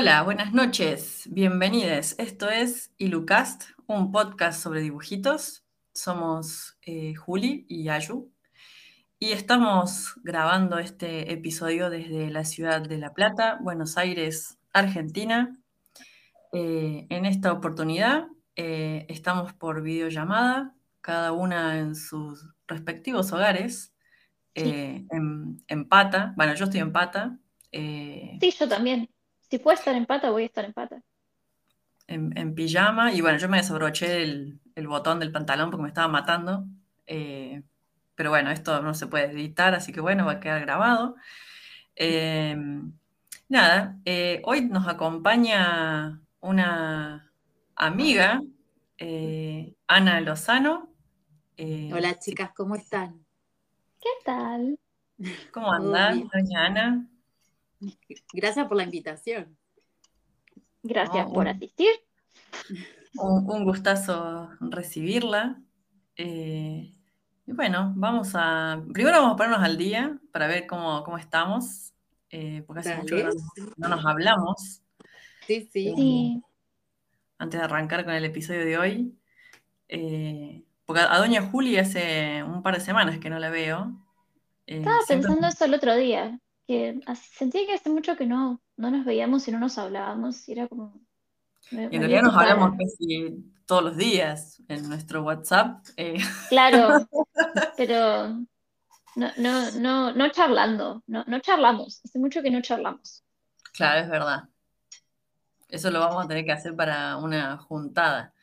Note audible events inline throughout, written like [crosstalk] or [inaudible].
Hola, buenas noches, bienvenidos. Esto es Ilucast, un podcast sobre dibujitos. Somos eh, Juli y Ayu y estamos grabando este episodio desde la ciudad de La Plata, Buenos Aires, Argentina. Eh, en esta oportunidad eh, estamos por videollamada, cada una en sus respectivos hogares, en, en, Pata. Bueno, yo estoy en Pata. sí, yo también. Si puedo estar en pata, voy a estar en pata. En, pijama, y bueno, yo me desabroché el, botón del pantalón porque me estaba matando. Eh, pero bueno, esto no se puede editar, así que bueno, va a quedar grabado. Eh, nada, eh, hoy nos acompaña una amiga, Ana Lozano. Hola chicas, ¿cómo están? ¿Qué tal? ¿Cómo andan, doña Ana? Gracias por la invitación. Gracias por asistir. Un, gustazo recibirla. Eh, y bueno, vamos a. Primero vamos a ponernos al día para ver cómo, estamos. Eh, porque hace mucho que no, nos hablamos. Sí, sí. sí. Antes de arrancar con el episodio de hoy. Eh, porque a, Doña Juli hace un par de semanas que no la veo. Estaba pensando eso el otro día sentía que hace mucho que no, no nos veíamos y no nos hablábamos, y era como... y en realidad nos hablamos casi todos los días en nuestro WhatsApp. Eh. Claro, [laughs] pero no, no, no, no charlando, no, no charlamos, hace mucho que no charlamos. Claro, es verdad. Eso lo vamos a tener que hacer para una juntada,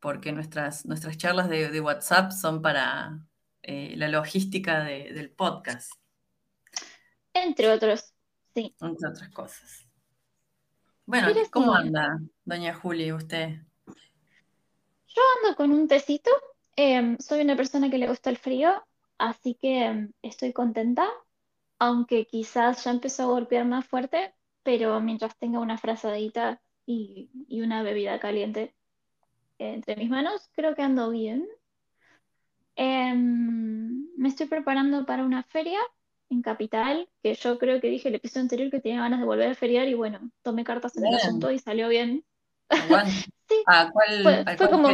porque nuestras, nuestras charlas de, WhatsApp son para eh, la logística del podcast. Entre otros, sí. Entre otras cosas. Bueno, ¿cómo anda, doña Juli, usted? Yo ando con un tecito. Em, soy una persona que le gusta el frío, así que em, estoy contenta, aunque quizás ya empezó a golpear más fuerte, pero mientras tenga una frazadita y, y una bebida caliente entre mis manos, creo que ando bien. Em, me estoy preparando para una feria en Capital, que yo creo que dije el episodio anterior que tenía ganas de volver a feriar y bueno, tomé cartas en el asunto y salió bien. [laughs] sí, ¿A cuál, fue, como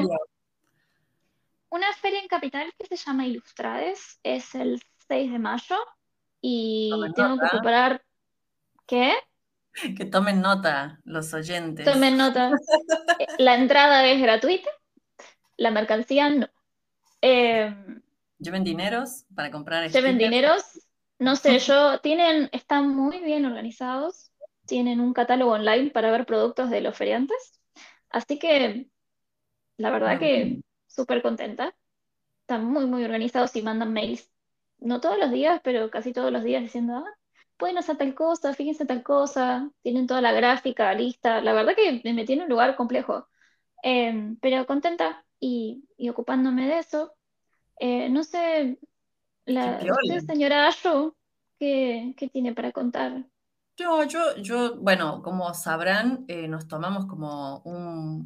una feria en Capital que se llama Ilustrades, es el 6 de mayo y tengo que preparar... ¿Qué? [laughs] Que tomen nota los oyentes. Tomen nota. [laughs] la entrada es gratuita, la mercancía no. Eh, lleven dineros para comprar. Lleven dineros no sé, yo tienen, están muy bien organizados, tienen un catálogo online para ver productos de los feriantes, así que la verdad que súper contenta. Están muy, muy organizados y mandan mails, no todos los días, pero casi todos los días diciendo, ah, pueden hacer tal cosa, fíjense tal cosa, tienen toda la gráfica lista. La verdad que me metí en un lugar complejo, em, pero contenta y, ocupándome de eso. Eh, no sé, la, señora Ashu, ¿qué, tiene para contar? Yo, yo, yo, bueno, como sabrán, eh, nos tomamos como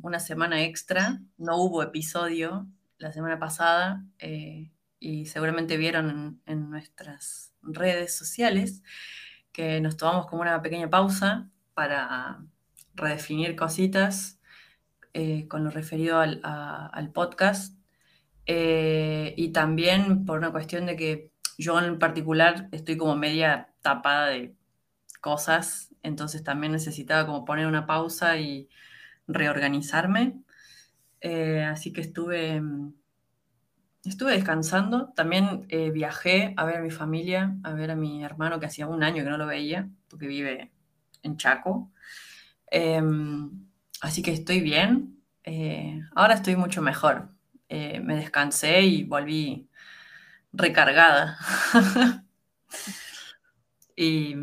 una semana extra. No hubo episodio la semana pasada eh, y seguramente vieron en, nuestras redes sociales que nos tomamos como una pequeña pausa para redefinir cositas eh, con lo referido al, al podcast eh, y también por una cuestión de que yo en particular estoy como media tapada de cosas, entonces también necesitaba como poner una pausa y reorganizarme. Eh, así que estuve, estuve descansando. También eh, viajé a ver a mi familia, a ver a mi hermano que hacía un año que no lo veía, porque vive en Chaco. Em, así que estoy bien. ahora estoy mucho mejor. Eh, me descansé y volví recargada. [laughs] y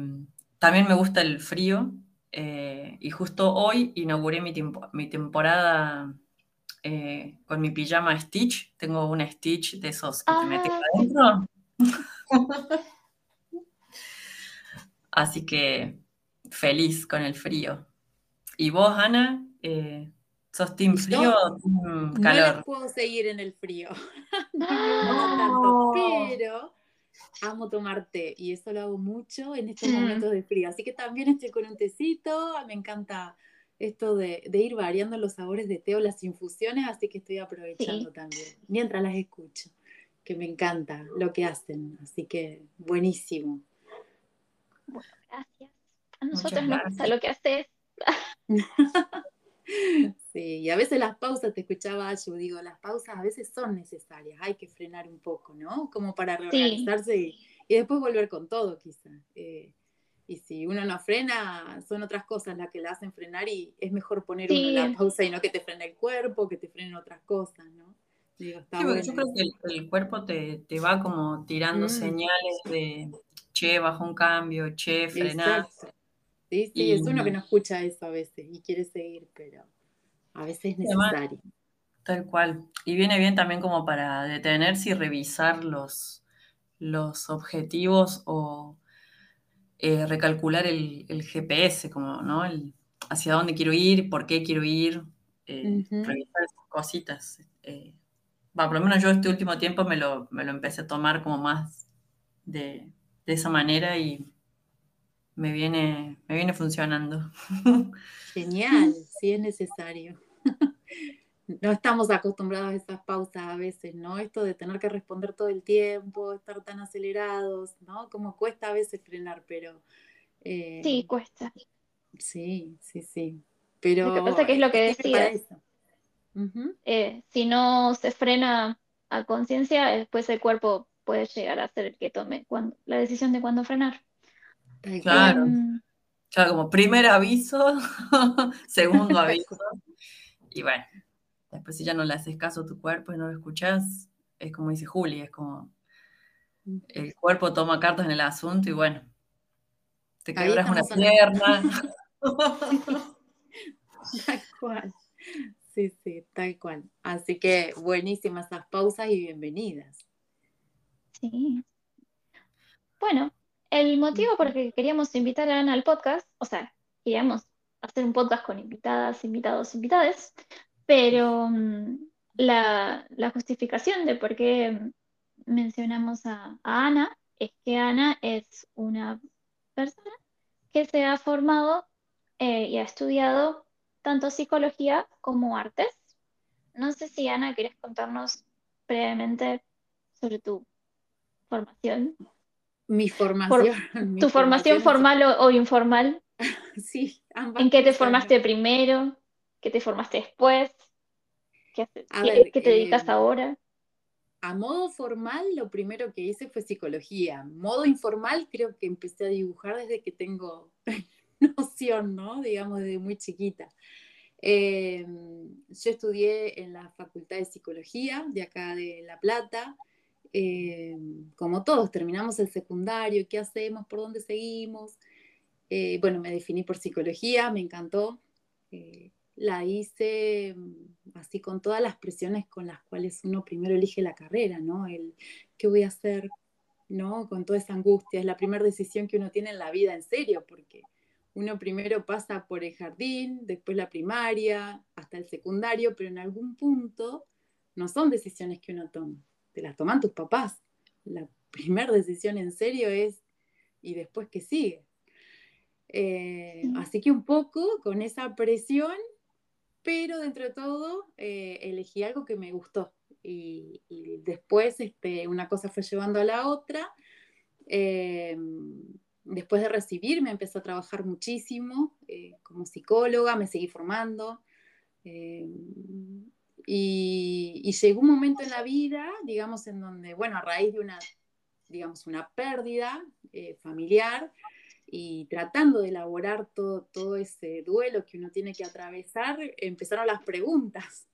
también me gusta el frío. Eh, y justo hoy inauguré mi, mi temporada eh, con mi pijama Stitch. Tengo un Stitch de esos que te metes adentro. [laughs] Así que feliz con el frío. ¿Y vos, Ana? ¿Sos team frío o team calor? No puedo seguir en el frío. [laughs] no tanto, pero amo tomar té y eso lo hago mucho en estos momentos de frío. Así que también estoy con un tecito, me encanta esto de, ir variando los sabores de té o las infusiones, así que estoy aprovechando también, mientras las escucho, que me encanta lo que hacen, así que buenísimo. Bueno, gracias. A nosotros nos gusta lo que haces. [laughs] sí, y a veces las pausas, te escuchaba yo digo, las pausas a veces son necesarias, hay que frenar un poco, ¿no? Como para reorganizarse y, después volver con todo, quizá. Eh, y si uno no frena, son otras cosas las que la hacen frenar y es mejor poner una pausa y no que te frene el cuerpo, que te frenen otras cosas, ¿no? Digo, sí, porque yo creo que el, cuerpo te, va como tirando mm. señales de, che, bajo un cambio, che, frenar. Sí, sí, es uno que no escucha eso a veces y quiere seguir, pero a veces es necesario. tal cual. Y viene bien también como para detenerse y revisar los, los objetivos o eh, recalcular el, GPS, como, ¿no? El, hacia dónde quiero ir, por qué quiero ir, eh, revisar esas cositas. Eh, por lo menos yo este último tiempo me lo, me lo empecé a tomar como más de, de, esa manera y me viene, me viene funcionando. [laughs] Genial, sí es necesario. [laughs] no estamos acostumbrados a esas pausas a veces, ¿no? Esto de tener que responder todo el tiempo, estar tan acelerados, ¿no? Como cuesta a veces frenar, pero... Eh, sí, cuesta. Sí, sí, sí. Pero... Lo que pasa que es lo que decías. Eh, si no se frena a conciencia, después el cuerpo puede llegar a ser el que tome cuando, la decisión de cuándo frenar. Claro. Em, claro, como primer aviso, [laughs] segundo [laughs] aviso. Y bueno, Después si ya no le haces caso a tu cuerpo y no lo escuchas, es como dice Juli, es como el cuerpo toma cartas en el asunto y bueno, te quebras una pierna. [laughs] tal cual. Sí, sí, tal cual. Así que buenísimas esas pausas y bienvenidas. Sí. Bueno, el motivo por el que queríamos invitar a Ana al podcast, o sea, queríamos hacer un podcast con invitadas, invitados, invitades, pero mm, la, justificación de por qué mencionamos a, Ana es que Ana es una persona que se ha formado eh, y ha estudiado tanto psicología como artes. No sé si Ana quieres contarnos brevemente sobre tu formación. Mi formación. tu formación, formal o, informal. [laughs] sí, ambas. ¿En qué te formaste primero? ¿Qué te formaste después? ¿Qué, te dedicas eh, ahora? A modo formal, lo primero que hice fue psicología. Modo informal, creo que empecé a dibujar desde que tengo [laughs] noción, ¿no? Digamos, desde muy chiquita. Em, yo estudié en la Facultad de Psicología de acá de La Plata. Em, como todos, terminamos el secundario, ¿qué hacemos? ¿Por dónde seguimos? Eh, bueno, me definí por psicología, me encantó. Eh, la hice mm, así con todas las presiones con las cuales uno primero elige la carrera, ¿no? El qué voy a hacer, ¿no? Con toda esa angustia. Es la primera decisión que uno tiene en la vida, en serio, porque uno primero pasa por el jardín, después la primaria, hasta el secundario, pero en algún punto no son decisiones que uno toma, te las toman tus papás. La primera decisión en serio es, ¿y después qué sigue? Eh, así que un poco con esa presión pero dentro de todo eh, elegí algo que me gustó y, después este, una cosa fue llevando a la otra. Eh, después de recibirme empecé a trabajar muchísimo como psicóloga, me seguí formando. Y, y, llegó un momento en la vida, digamos, en donde, bueno, a raíz de una, digamos, una pérdida familiar, y tratando de elaborar todo, todo ese duelo que uno tiene que atravesar, empezaron las preguntas.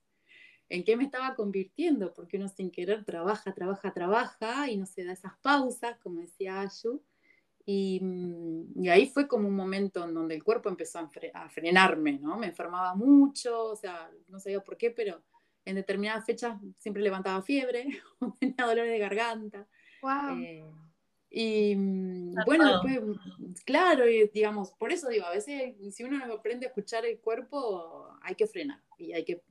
¿En qué me estaba convirtiendo? Porque uno sin querer trabaja, trabaja, trabaja y no se da esas pausas, como decía Ayu. Y, y, ahí fue como un momento en donde el cuerpo empezó a, frenarme, ¿no? Me enfermaba mucho, o sea, no sabía por qué, pero en determinadas fechas siempre levantaba fiebre [laughs] o tenía dolores de garganta. Wow. Y mm, bueno, después, claro, digamos, por eso digo, a veces si uno no aprende a escuchar el cuerpo, hay que frenar y hay que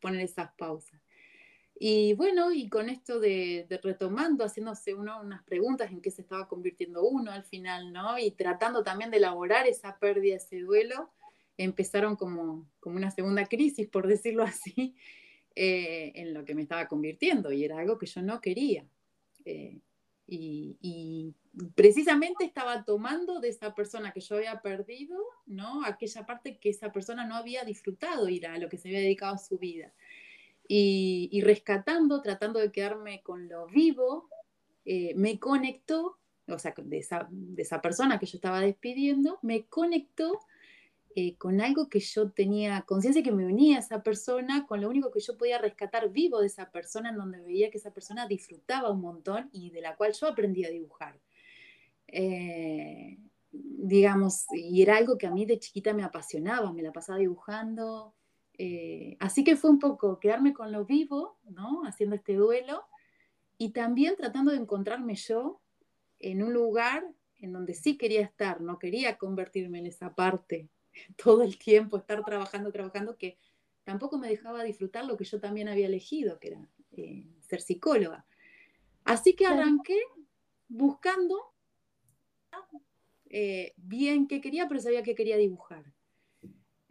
poner esas pausas. Y bueno, y con esto de, retomando, haciéndose uno unas preguntas en qué se estaba convirtiendo uno al final, ¿no? Y tratando también de elaborar esa pérdida, ese duelo, empezaron como, como una segunda crisis, por decirlo [laughs] así, eh, en lo que me estaba convirtiendo, y era algo que yo no quería. Eh, y, precisamente estaba tomando de esa persona que yo había perdido, ¿no? Aquella parte que esa persona no había disfrutado ir a lo que se había dedicado a su vida y, rescatando, tratando de quedarme con lo vivo, eh, me conectó, o sea, de esa, de esa, persona que yo estaba despidiendo, me conectó eh, con algo que yo tenía conciencia que me unía a esa persona, con lo único que yo podía rescatar vivo de esa persona, en donde veía que esa persona disfrutaba un montón y de la cual yo aprendí a dibujar. Eh, digamos, y era algo que a mí de chiquita me apasionaba, me la pasaba dibujando, eh, así que fue un poco quedarme con lo vivo, ¿no? Haciendo este duelo y también tratando de encontrarme yo en un lugar en donde sí quería estar, no quería convertirme en esa parte [laughs] todo el tiempo, estar trabajando, trabajando, que tampoco me dejaba disfrutar lo que yo también había elegido, que era eh, ser psicóloga. Así que arranqué buscando eh, bien qué quería, pero sabía que quería dibujar.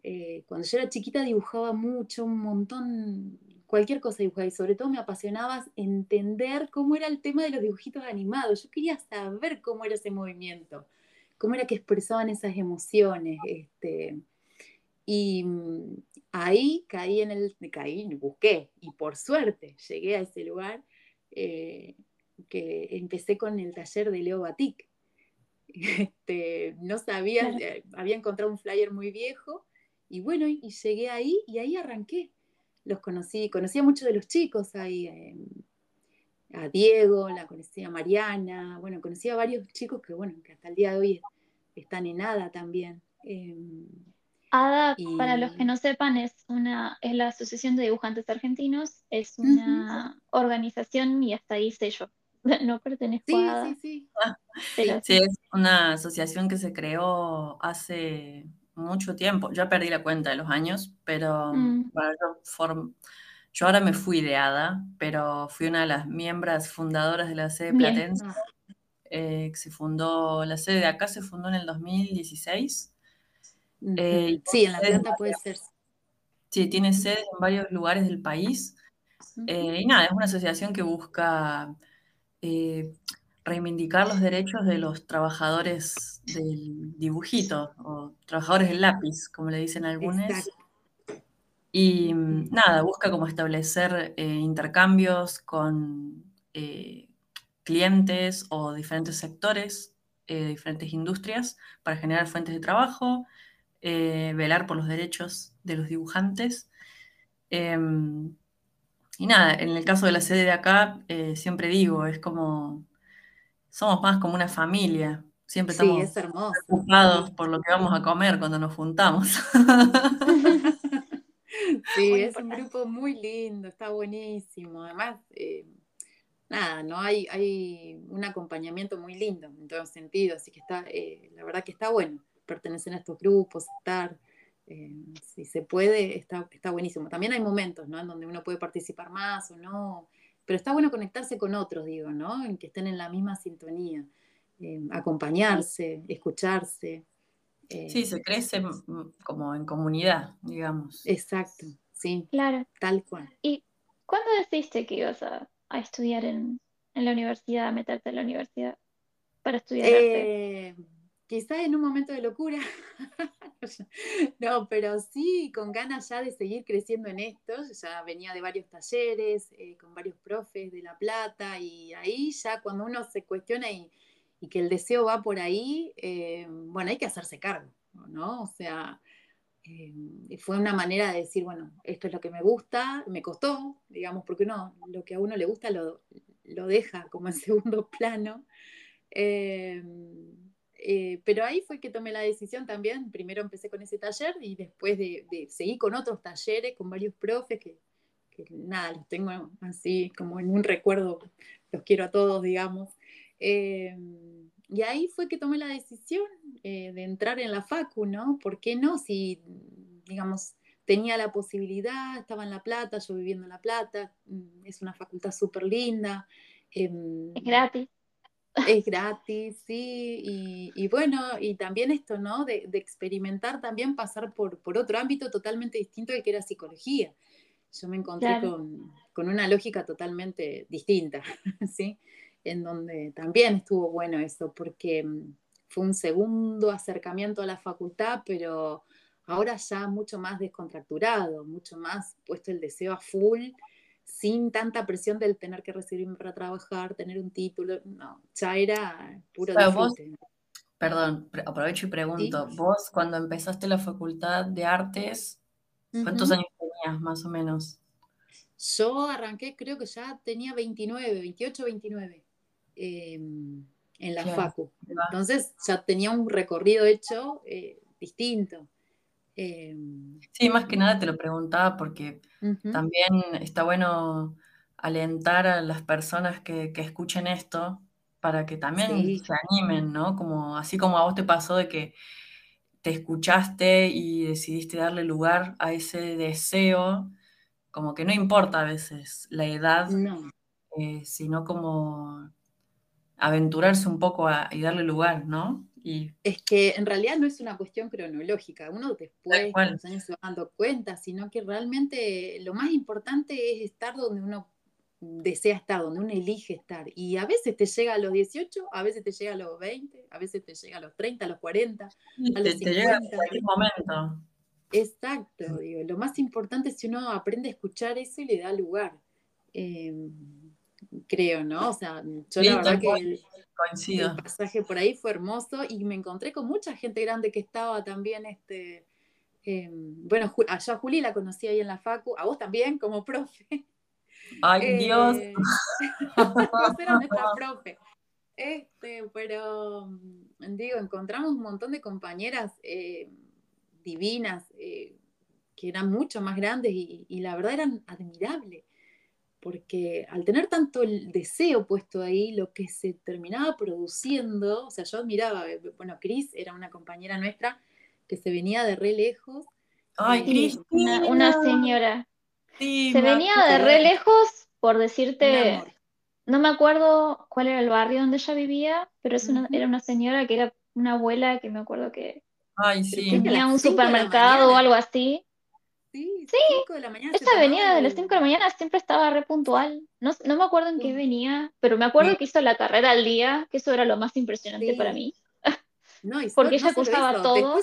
Eh, cuando yo era chiquita dibujaba mucho, un montón, cualquier cosa dibujaba y sobre todo me apasionaba entender cómo era el tema de los dibujitos animados. Yo quería saber cómo era ese movimiento, cómo era que expresaban esas emociones. Este, y mm, ahí caí en el, caí, busqué y por suerte llegué a ese lugar eh, que empecé con el taller de Leo Batik. [laughs] Este, no sabía, eh, había encontrado un flyer muy viejo y bueno, y, llegué ahí y ahí arranqué. Los conocí, conocía mucho de los chicos ahí, em, a Diego, la conocía a Mariana, bueno, conocía a varios chicos que, bueno, que hasta el día de hoy están en ADA también. Em, ADA, para los que no sepan, es una es la Asociación de Dibujantes Argentinos, es una organización y hasta ahí sé yo. [laughs] No pertenezco a ADA. Sí, sí. sí, es una asociación que se creó hace mucho tiempo. Ya perdí la cuenta de los años, pero mm. yo, ahora me fui de ADA, pero fui una de las miembros fundadoras de la sede Platense. Eh, se fundó, la sede de acá se fundó en el 2016. Eh, sí, en la planta puede ser. Sí, tiene sedes en varios lugares del país. Eh, y nada, es una asociación que busca reivindicar los derechos de los trabajadores del dibujito o trabajadores del lápiz, como le dicen algunos. Y mm, nada, busca como establecer eh, intercambios con eh, clientes o diferentes sectores, eh, diferentes industrias, para generar fuentes de trabajo, velar por los derechos de los dibujantes. Em, y nada, en el caso de la sede de acá, siempre digo, es como somos más como una familia. Siempre estamos preocupados por lo que vamos a comer cuando nos juntamos. [laughs] sí, es un grupo muy lindo, está buenísimo. Además, eh, nada, ¿no? Hay, hay un acompañamiento muy lindo en todos sentidos, así que está, eh, la verdad que está bueno pertenecer a estos grupos, estar, eh, si se puede, está, está buenísimo. También hay momentos, ¿no? En donde uno puede participar más o no, pero está bueno conectarse con otros, digo, ¿no? En que estén en la misma sintonía, eh, acompañarse, escucharse. Eh. Sí, se crece como en comunidad, digamos. Exacto, sí. Claro. Tal cual. ¿Y cuándo decidiste que ibas a, estudiar en, la universidad, a meterte en la universidad para estudiar arte? Eh, quizá en un momento de locura, [laughs] no, pero sí con ganas ya de seguir creciendo en esto, ya venía de varios talleres, eh, con varios profes de La Plata, y ahí ya cuando uno se cuestiona y, que el deseo va por ahí, eh, bueno, hay que hacerse cargo, ¿no? O sea, eh, fue una manera de decir, bueno, esto es lo que me gusta, me costó, digamos, porque uno lo que a uno le gusta lo, lo deja como en [laughs] segundo plano. Eh, pero ahí fue que tomé la decisión también. Primero empecé con ese taller y después de, seguir con otros talleres, con varios profes que, nada, los tengo así como en un recuerdo, los quiero a todos, digamos. Eh, y ahí fue que tomé la decisión eh, de entrar en la FACU, ¿no? ¿Por qué no? Si, digamos, tenía la posibilidad, estaba en La Plata, yo viviendo en La Plata, mm, es una facultad súper linda. Em, es gratis. Es gratis, sí, y, bueno, y también esto, ¿no? De, experimentar también pasar por, por, otro ámbito totalmente distinto al que era psicología. Yo me encontré con, con, una lógica totalmente distinta, [laughs] ¿sí? En donde también estuvo bueno eso, porque mm, fue un segundo acercamiento a la facultad, pero ahora ya mucho más descontracturado, mucho más puesto el deseo a full, sin tanta presión del tener que recibirme para trabajar, tener un título, no, ya era puro disfrute. perdón, aprovecho y pregunto, vos cuando empezaste la facultad de artes, ¿cuántos años tenías más o menos? Yo arranqué, creo que ya tenía 29, 28, 29 en la facu. Entonces ya tenía un recorrido hecho eh, distinto. Em, sí, más que nada te lo preguntaba porque también está bueno alentar a las personas que, escuchen esto para que también se animen, ¿no? Como, así como a vos te pasó de que te escuchaste y decidiste darle lugar a ese deseo, como que no importa a veces la edad, eh, sino como aventurarse un poco y darle lugar, ¿no? Es que en realidad no es una cuestión cronológica, uno después los años se va dando cuenta, sino que realmente lo más importante es estar donde uno desea estar, donde uno elige estar. Y a veces te llega a los 18, a veces te llega a los 20, a veces te llega a los 30, a los 40, a los te, 50. llega en cualquier momento. Exacto, digo, lo más importante es si uno aprende a escuchar eso y le da lugar. Em, creo, ¿no? O sea, yo la verdad que el, pasaje por ahí fue hermoso y me encontré con mucha gente grande que estaba también, este, em, bueno, allá Juli la conocí ahí en la Facu, a vos también como profe. Ay, eh, Dios. [laughs] era nuestra profe. Este, pero mm, digo, encontramos un montón de compañeras eh, divinas eh, que eran mucho más grandes y la verdad eran admirables porque al tener tanto el deseo puesto ahí, lo que se terminaba produciendo, o sea, yo admiraba, eh, bueno, Cris era una compañera nuestra que se venía de re lejos. Ay, Cris, una, señora. se venía de re lejos, por decirte, no me acuerdo cuál era el barrio donde ella vivía, pero es una, era una señora que era una abuela que me acuerdo que tenía un supermercado o algo así. Sí, de la mañana. Esa venía de las 5 de la mañana, siempre estaba re puntual. No, me acuerdo en qué venía, pero me acuerdo que hizo la carrera al día, que eso era lo más impresionante para mí. No, [laughs] Porque ella cursaba todo.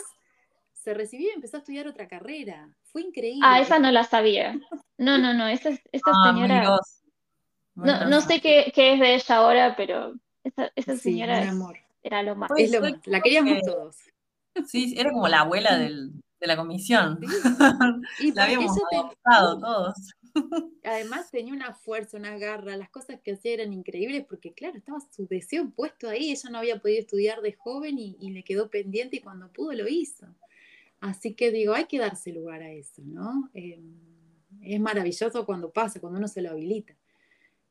se recibió y empezó a estudiar otra carrera. Fue increíble. Ah, esa no la sabía. No, no, no, esa, esta ah, señora. no, no sé qué, qué, es de ella ahora, pero esa, esa señora era lo más. la queríamos todos. Sí, era como la abuela del, de la comisión. [laughs] Y la habíamos todos. Además tenía una fuerza, una garra, las cosas que hacía eran increíbles porque claro, estaba su deseo puesto ahí, ella no había podido estudiar de joven y, le quedó pendiente y cuando pudo lo hizo. Así que digo, hay que darse lugar a eso, ¿no? Eh, es maravilloso cuando pasa, cuando uno se lo habilita.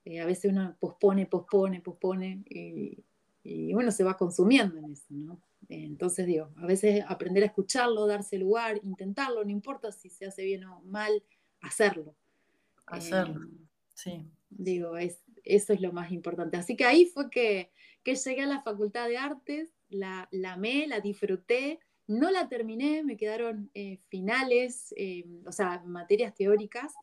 Eh, a veces uno pospone, pospone, pospone y, y uno se va consumiendo en eso, ¿no? Entonces digo, a veces aprender a escucharlo, darse lugar, intentarlo, no importa si se hace bien o mal, hacerlo. Hacerlo, eh, sí. Digo, es, eso es lo más importante. Así que ahí fue que, llegué a la Facultad de Artes, la, la amé, la disfruté, no la terminé, me quedaron eh, finales, eh, o sea, materias teóricas,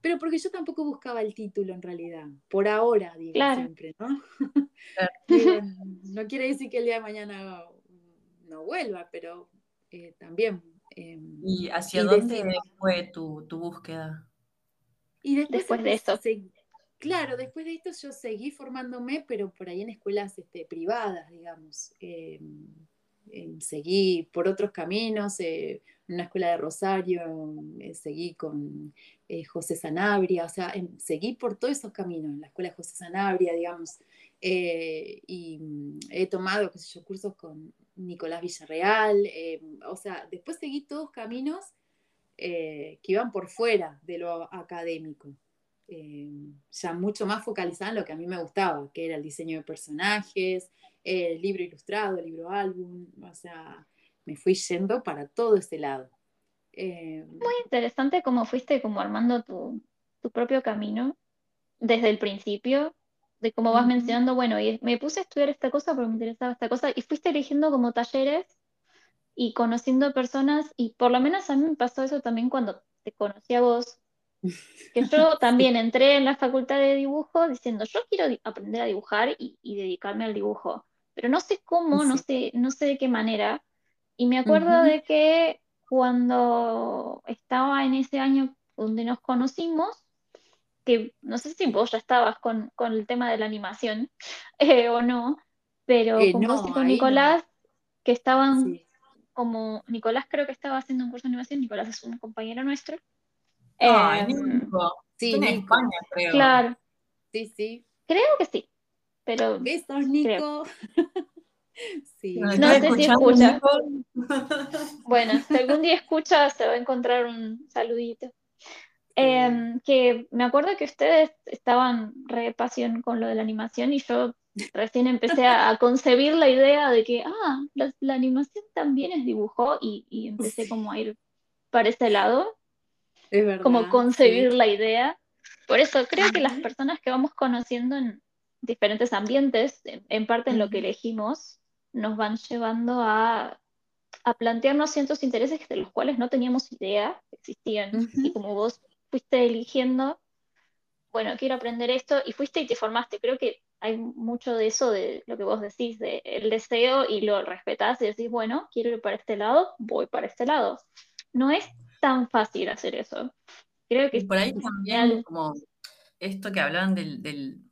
pero porque yo tampoco buscaba el título en realidad, por ahora, digo siempre, ¿no? [laughs] no quiere decir que el día de mañana no vuelva, pero eh, también. Em, ¿Y hacia dónde fue tu, búsqueda? Y después, de esto. claro, después de esto yo seguí formándome, pero por ahí en escuelas este, privadas, digamos. Em, em, seguí por otros caminos, eh, en una escuela de Rosario, eh, seguí con José Sanabria, o sea, seguí por todos esos caminos, en la escuela de José Sanabria, digamos, y mm, he tomado, qué sé yo, cursos con Nicolás Villarreal, eh, o sea, después seguí todos caminos eh, que iban por fuera de lo académico, eh, ya mucho más focalizado en lo que a mí me gustaba, que era el diseño de personajes, el libro ilustrado, el libro álbum, o sea, me fui yendo para todo ese lado. Eh, Muy interesante cómo fuiste como armando tu, tu propio camino desde el principio, de cómo vas mencionando, bueno, y me puse a estudiar esta cosa porque me interesaba esta cosa, y fuiste eligiendo como talleres y conociendo personas, y por lo menos a mí me pasó eso también cuando te conocí a vos, que yo [laughs] también entré en la facultad de dibujo diciendo, yo quiero aprender a dibujar y, y dedicarme al dibujo, pero no sé cómo, no Sí. sé, no sé de qué manera. Y me acuerdo Ujú. de que cuando estaba en ese año donde nos conocimos, que no sé si vos ya estabas con, con el tema de la animación [laughs] eh, o no, pero Eh, con vos y no, con ahí no. Nicolás, que estaban Sí. como, Nicolás creo que estaba haciendo un curso de animación, Nicolás es un compañero nuestro. Em, Nico. Sí, Está en Nico. España, creo. claro, Sí, sí. creo que sí, pero Besos, Nico. [laughs] Sí. ¿Nos No sé si escucha. Nico? bueno, si algún día [laughs] escucha se va a encontrar un saludito. Em, que me acuerdo que ustedes estaban re pasión con lo de la animación y yo recién empecé a, a concebir la idea de que, ah, la, la animación también es dibujo y, y empecé Sí. como a ir para ese lado, Es verdad. como concebir sí. la idea. Por eso creo que las personas que vamos conociendo en diferentes ambientes, en, en parte en lo que elegimos, nos van llevando a, a plantearnos ciertos intereses de los cuales no teníamos idea que existían. Y como vos fuiste eligiendo, bueno, quiero aprender esto, y fuiste y te formaste. Creo que hay mucho de eso, de lo que vos decís, de el deseo y lo respetás y decís, bueno, quiero ir para este lado, voy para este lado. No es tan fácil hacer eso. Creo que Y por ahí también, genial. como esto que hablaban del, del-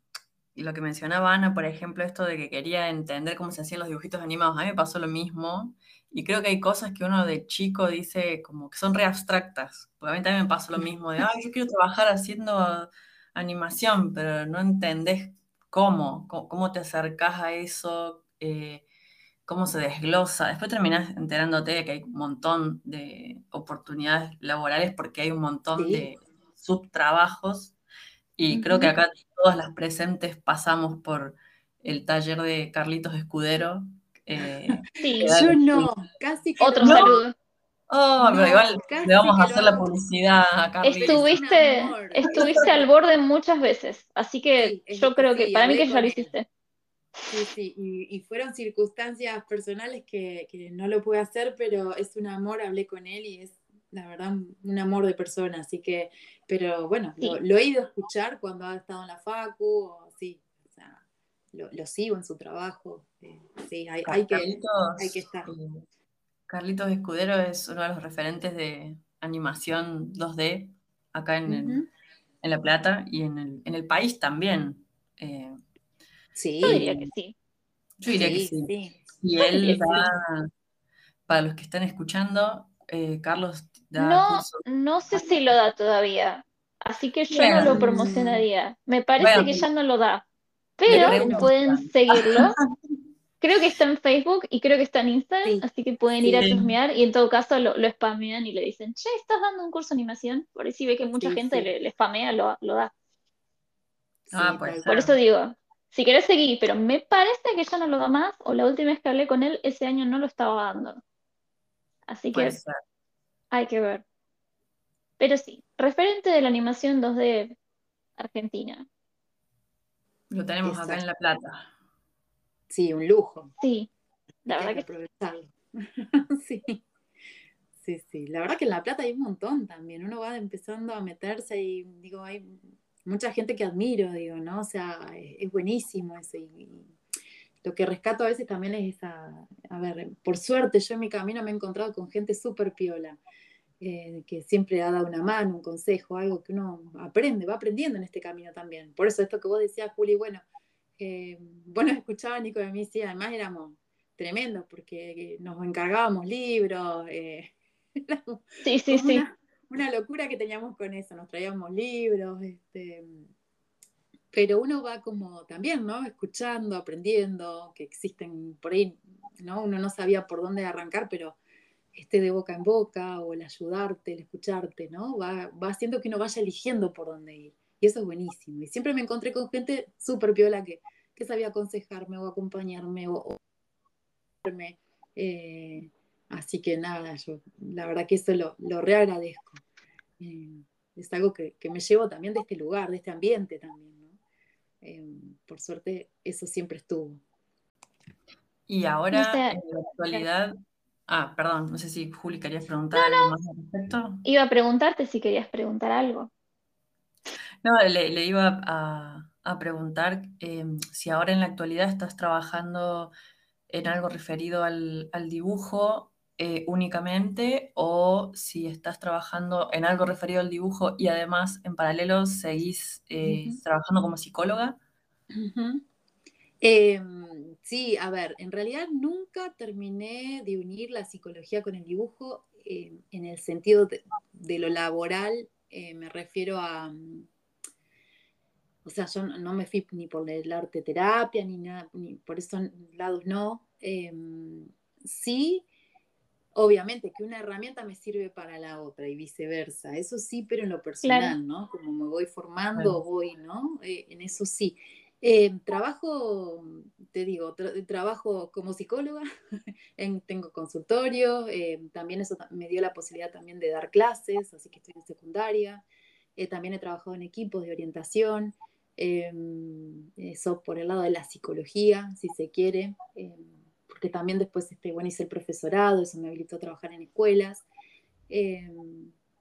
y lo que mencionaba Ana, por ejemplo, esto de que quería entender cómo se hacían los dibujitos animados, a mí me pasó lo mismo, y creo que hay cosas que uno de chico dice como que son re abstractas, porque a mí también me pasó lo mismo, de, ay, yo quiero trabajar haciendo animación, pero no entendés cómo, cómo, cómo te acercás a eso, eh, cómo se desglosa. Después terminás enterándote de que hay un montón de oportunidades laborales porque hay un montón Sí. de subtrabajos y creo que acá todas las presentes pasamos por el taller de Carlitos Escudero. Eh, [laughs] Sí, Yo el- no, casi que otro hago. saludo. Oh, pero No, igual le vamos a hacer lo la publicidad a Carlitos. Estuve- Estuviste, amor. estuviste al borde muchas veces, así que Sí, es- yo creo que sí, para mí que ya lo hiciste. Sí, sí, y, y fueron circunstancias personales que, que no lo pude hacer, pero es un amor, hablé con él y es, la verdad, un, un amor de persona, así que, pero bueno, lo, Sí. lo he ido a escuchar cuando ha estado en la facu, o lo, lo sigo en su trabajo, eh, sí, hay, hay que, Carlitos, hay que estar. eh, Carlitos Escudero es uno de los referentes de animación 2D acá en, el- en La Plata y en el, en el país también. Eh, Sí, Yo diría que sí. yo diría que sí. Y Yo él da, para los que están escuchando, eh, Carlos da No, curso. no sé si lo da todavía, así que yo no lo promocionaría. Me parece Bueno, que ya no lo da, pero pueden seguirlo. [laughs] Creo que está en Facebook y creo que está en Instagram, Sí. así que pueden ir a Sí. chusmear y en todo caso lo, lo spamean y le dicen, che, ¿estás dando un curso de animación? Por ahí si ve que mucha Sí, gente sí. le, le spamea, lo, lo da. Ah, Sí, ser. Por eso digo, si querés seguir, pero me parece que ya no lo da más, o la última vez que hablé con él, ese año no lo estaba dando. Así que hay que ver. Pero sí, referente de la animación 2D Argentina. Lo tenemos acá en La Plata. Sí, un lujo. Sí, la Hay verdad que que aprovecharlo. [laughs] sí. Sí, sí. La verdad que en La Plata hay un montón también. Uno va empezando a meterse y digo, hay mucha gente que admiro, digo, ¿no? O sea, es, es buenísimo eso. Y, y lo que rescato a veces también es esa, a ver, por suerte yo en mi camino me he encontrado con gente súper piola, eh, que siempre ha dado una mano, un consejo, algo que uno aprende, va aprendiendo en este camino también. Por eso esto que vos decías, Juli, bueno, eh, vos nos escuchabas, Nico, de mí, sí, además éramos tremendos porque nos encargábamos libros, eh, [laughs] sí, sí, sí. Una, una locura que teníamos con eso, nos traíamos libros, este, pero uno va como también, ¿no? Escuchando, aprendiendo, que existen por ahí, ¿no? Uno no sabía por dónde arrancar, pero este de boca en boca, o el ayudarte, el escucharte, ¿no? Va, va haciendo que uno vaya eligiendo por dónde ir. Y eso es buenísimo. Y siempre me encontré con gente súper piola que, que sabía aconsejarme o acompañarme o, o eh, así que nada, yo la verdad que eso lo, lo reagradezco. Eh, es algo que, me llevo también de este lugar, de este ambiente también. ¿no? Eh, por suerte, eso siempre estuvo. Y ahora, en la actualidad, Ah, perdón, no sé si Juli querías preguntar algo más al respecto. Iba a preguntarte si querías preguntar algo. No, le, iba a, preguntar em, si ahora en la actualidad estás trabajando en algo referido al, dibujo eh, únicamente o si estás trabajando en algo referido al dibujo y además en paralelo seguís eh, trabajando como psicóloga. Em, sí, a ver, en realidad nunca terminé de unir la psicología con el dibujo em, en el sentido de, lo laboral, eh, me refiero a, mm, o sea, yo no me fui ni por el arte terapia, ni nada, ni por esos lados no. Em, sí, obviamente que una herramienta me sirve para la otra y viceversa, eso sí, pero en lo personal, ¿no? Como me voy formando, voy, ¿no? Eh, en eso sí. Eh, trabajo, te digo, trabajo como psicóloga, [laughs] tengo consultorio, eh, también eso me dio la posibilidad también de dar clases, así que estoy en secundaria, eh, también he trabajado en equipos de orientación, eso por el lado de la psicología, si se quiere, porque también después, este, bueno, hice el profesorado, eso me habilitó a trabajar en escuelas.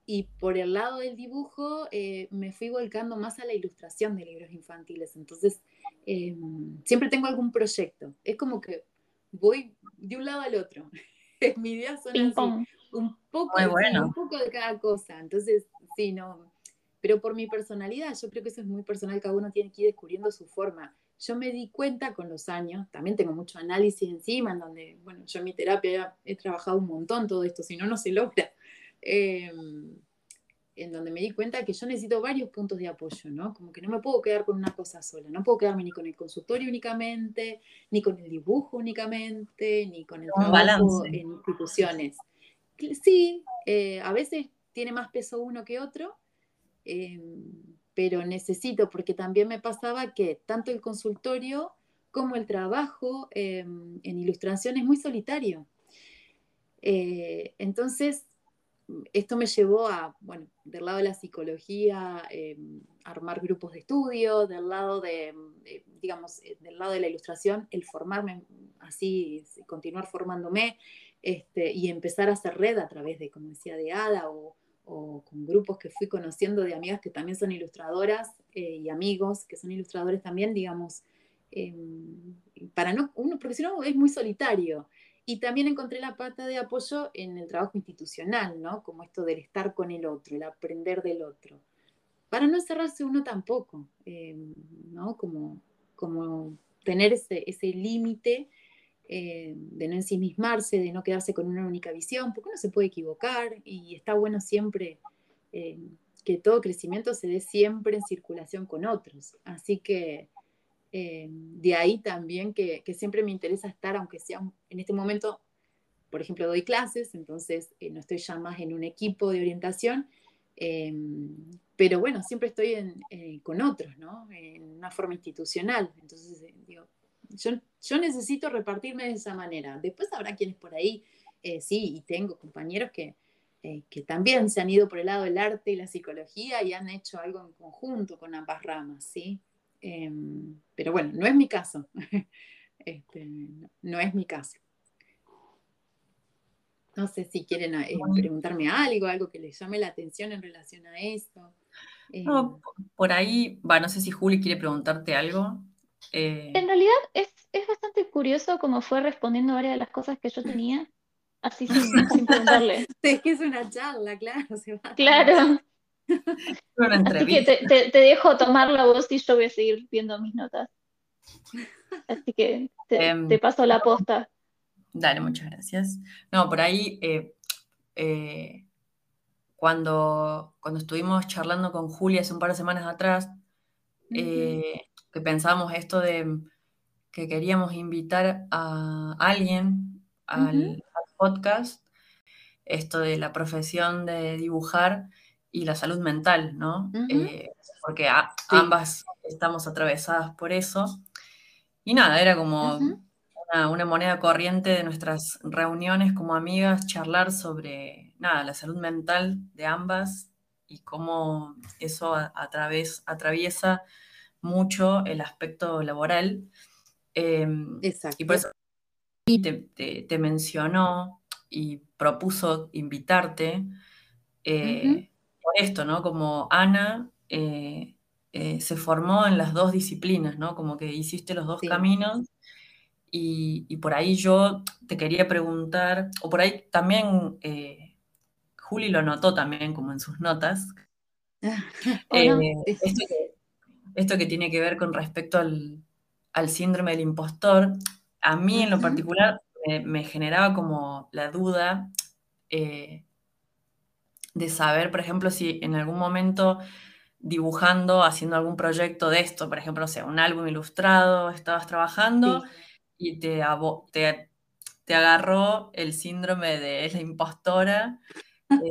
Y por el lado del dibujo eh, me fui volcando más a la ilustración de libros infantiles. Entonces, eh, siempre tengo algún proyecto. Es como que voy de un lado al otro. [laughs] Mi idea son así, un poco, un poco de cada cosa. Entonces, sí, no. Pero por mi personalidad, yo creo que eso es muy personal, cada uno tiene que ir descubriendo su forma. Yo me di cuenta con los años, también tengo mucho análisis encima, en donde, bueno, yo en mi terapia he trabajado un montón todo esto, si no, no se logra. Em, en donde me di cuenta que yo necesito varios puntos de apoyo, ¿no? Como que no me puedo quedar con una cosa sola, no puedo quedarme ni con el consultorio únicamente, ni con el dibujo únicamente, ni con el trabajo en instituciones. Sí, eh, a veces tiene más peso uno que otro, em, pero necesito, porque también me pasaba que tanto el consultorio como el trabajo em, en ilustración es muy solitario. Eh, entonces, esto me llevó a, bueno, del lado de la psicología, eh, armar grupos de estudio, del lado de, eh, digamos, eh, del lado de la ilustración, el formarme así, continuar formándome este, y empezar a hacer red a través de, como decía, de ADA o, con grupos que fui conociendo de amigas que también son ilustradoras y amigos que son ilustradores también, digamos, para no, uno, porque si no es muy solitario. Y también encontré la pata de apoyo en el trabajo institucional, ¿no? Como esto del estar con el otro, el aprender del otro. Para no cerrarse uno tampoco, eh, ¿no? Como, como tener ese, ese límite eh, de no ensimismarse, de no quedarse con una única visión, porque uno se puede equivocar y está bueno siempre eh, que todo crecimiento se dé siempre en circulación con otros. Así que eh, de ahí también que, siempre me interesa estar, aunque sea en este momento, por ejemplo, doy clases, entonces eh, no estoy ya más en un equipo de orientación, em, pero bueno, siempre estoy eh, con otros, ¿no? En una forma institucional. Entonces, digo, yo, necesito repartirme de esa manera. Después habrá quienes por ahí, sí, y tengo compañeros que, que también se han ido por el lado del arte y la psicología y han hecho algo en conjunto con ambas ramas, ¿sí? Em, pero bueno, no es mi caso. [laughs] Este, no, es mi caso. No sé si quieren eh, preguntarme algo, algo que les llame la atención en relación a esto. no, em, por ahí, va, no sé si Juli quiere preguntarte algo. Eh, en realidad es, bastante curioso cómo fue respondiendo a varias de las cosas que yo tenía, así sin, sin preguntarle. [laughs] Es que es una charla, claro. Claro. [laughs] Así que te, dejo tomar la voz y yo voy a seguir viendo mis notas. Así que te, em, paso la posta. Dale, muchas gracias. No, por ahí, eh, eh, cuando, cuando estuvimos charlando con Julia hace un par de semanas atrás, eh, que pensábamos esto de que queríamos invitar a alguien al podcast, esto de la profesión de dibujar, y la salud mental, ¿no? Eh, porque ambas estamos atravesadas por eso. Y nada, era como una una, moneda corriente de nuestras reuniones como amigas, charlar sobre nada, la salud mental de ambas y cómo eso a, través, atraviesa mucho el aspecto laboral. Em, Exacto. Y por eso te, mencionó y propuso invitarte eh, por esto, ¿no? Como Ana eh, eh, se formó en las dos disciplinas, ¿no? Como que hiciste los dos caminos y, por ahí yo te quería preguntar, o por ahí también Juli lo notó también como en sus notas, [laughs] esto, que, tiene que ver con respecto al, síndrome del impostor, a mí en lo particular me, generaba como la duda eh, de saber, por ejemplo, si en algún momento dibujando, haciendo algún proyecto de esto, por ejemplo, sea, un álbum ilustrado, estabas trabajando y te, te, agarró el síndrome de la impostora.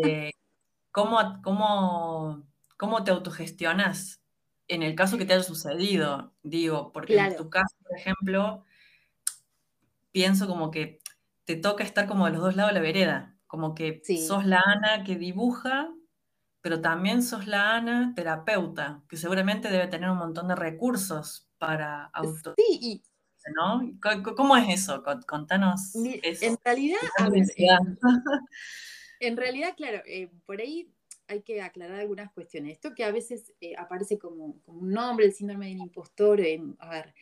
Eh, [laughs] ¿cómo, cómo, cómo, te autogestionas en el caso que te haya sucedido? Digo, porque en tu caso, por ejemplo, pienso como que te toca estar como de los dos lados de la vereda, como que sos la Ana que dibuja, pero también sos la Ana terapeuta, que seguramente debe tener un montón de recursos para auto. Sí, ¿no? ¿Cómo es eso? Contanos eso. En realidad, [laughs] en, realidad, claro, eh, por ahí hay que aclarar algunas cuestiones. Esto que a veces eh, aparece como, como, un nombre, el síndrome del impostor, a ver,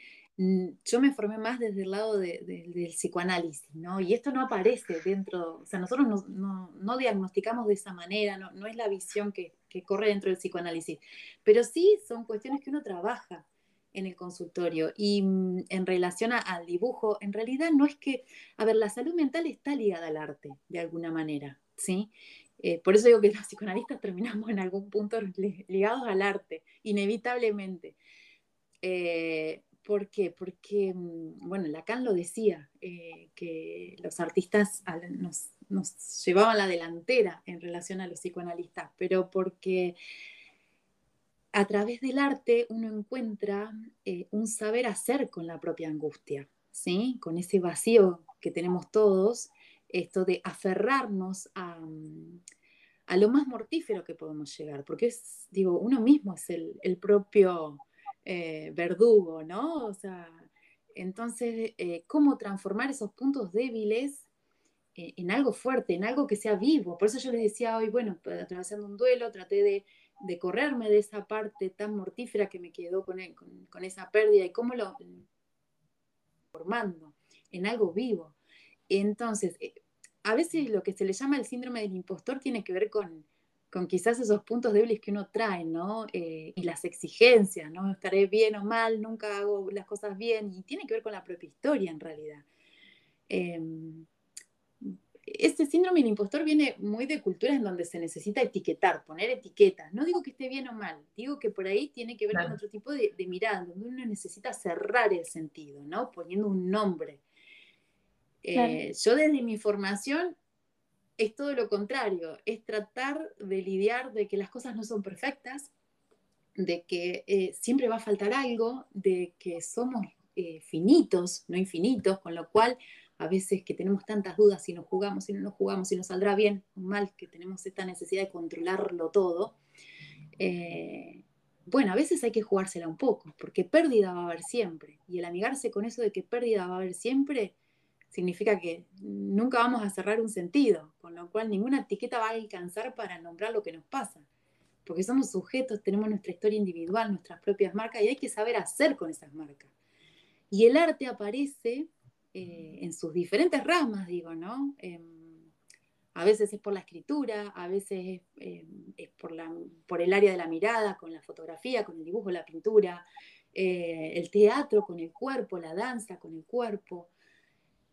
yo me formé más desde el lado del psicoanálisis, ¿no? Y esto no aparece dentro, o sea, nosotros no, diagnosticamos de esa manera, no, es la visión que, corre dentro del psicoanálisis, pero sí son cuestiones que uno trabaja en el consultorio. Y mm, en relación al dibujo, en realidad no es que, a ver, la salud mental está ligada al arte, de alguna manera, ¿sí? Eh, por eso digo que los psicoanalistas terminamos en algún punto ligados al arte, inevitablemente. Eh, ¿Por qué? Porque, mm, bueno, Lacan lo decía, eh, que los artistas nos, llevaban la delantera en relación a los psicoanalistas, pero porque a través del arte uno encuentra eh, un saber hacer con la propia angustia, ¿sí? Con ese vacío que tenemos todos, esto de aferrarnos a, a lo más mortífero que podemos llegar, porque es, digo, uno mismo es el propio eh, verdugo, ¿no? O sea, entonces, eh, ¿cómo transformar esos puntos débiles eh, en algo fuerte, en algo que sea vivo? Por eso yo les decía hoy, bueno, atravesando un duelo, traté de, correrme de esa parte tan mortífera que me quedó con, con, esa pérdida y cómo lo formando en algo vivo. Entonces, a veces lo que se le llama el síndrome del impostor tiene que ver con, con quizás esos puntos débiles que uno trae, ¿no? Eh, y las exigencias, ¿no? Estaré bien o mal, nunca hago las cosas bien, y tiene que ver con la propia historia en realidad. Em, este síndrome del impostor viene muy de culturas en donde se necesita etiquetar, poner etiquetas. No digo que esté bien o mal, digo que por ahí tiene que ver con otro tipo de, de mirada, donde uno necesita cerrar el sentido, ¿no? Poniendo un nombre. Eh, yo desde mi formación es todo lo contrario, es tratar de lidiar de que las cosas no son perfectas, de que eh, siempre va a faltar algo, de que somos eh, finitos, no infinitos, con lo cual a veces que tenemos tantas dudas si nos jugamos, si no nos jugamos, si nos saldrá bien o mal, que tenemos esta necesidad de controlarlo todo. Eh, bueno, a veces hay que jugársela un poco, porque pérdida va a haber siempre. Y el amigarse con eso de que pérdida va a haber siempre, significa que nunca vamos a cerrar un sentido, con lo cual ninguna etiqueta va a alcanzar para nombrar lo que nos pasa, porque somos sujetos, tenemos nuestra historia individual, nuestras propias marcas y hay que saber hacer con esas marcas. Y el arte aparece eh, en sus diferentes ramas, digo, ¿no? Em, a veces es por la escritura, a veces es, em, por, la, por, el área de la mirada, con la fotografía, con el dibujo, la pintura, eh, el teatro con el cuerpo, la danza con el cuerpo.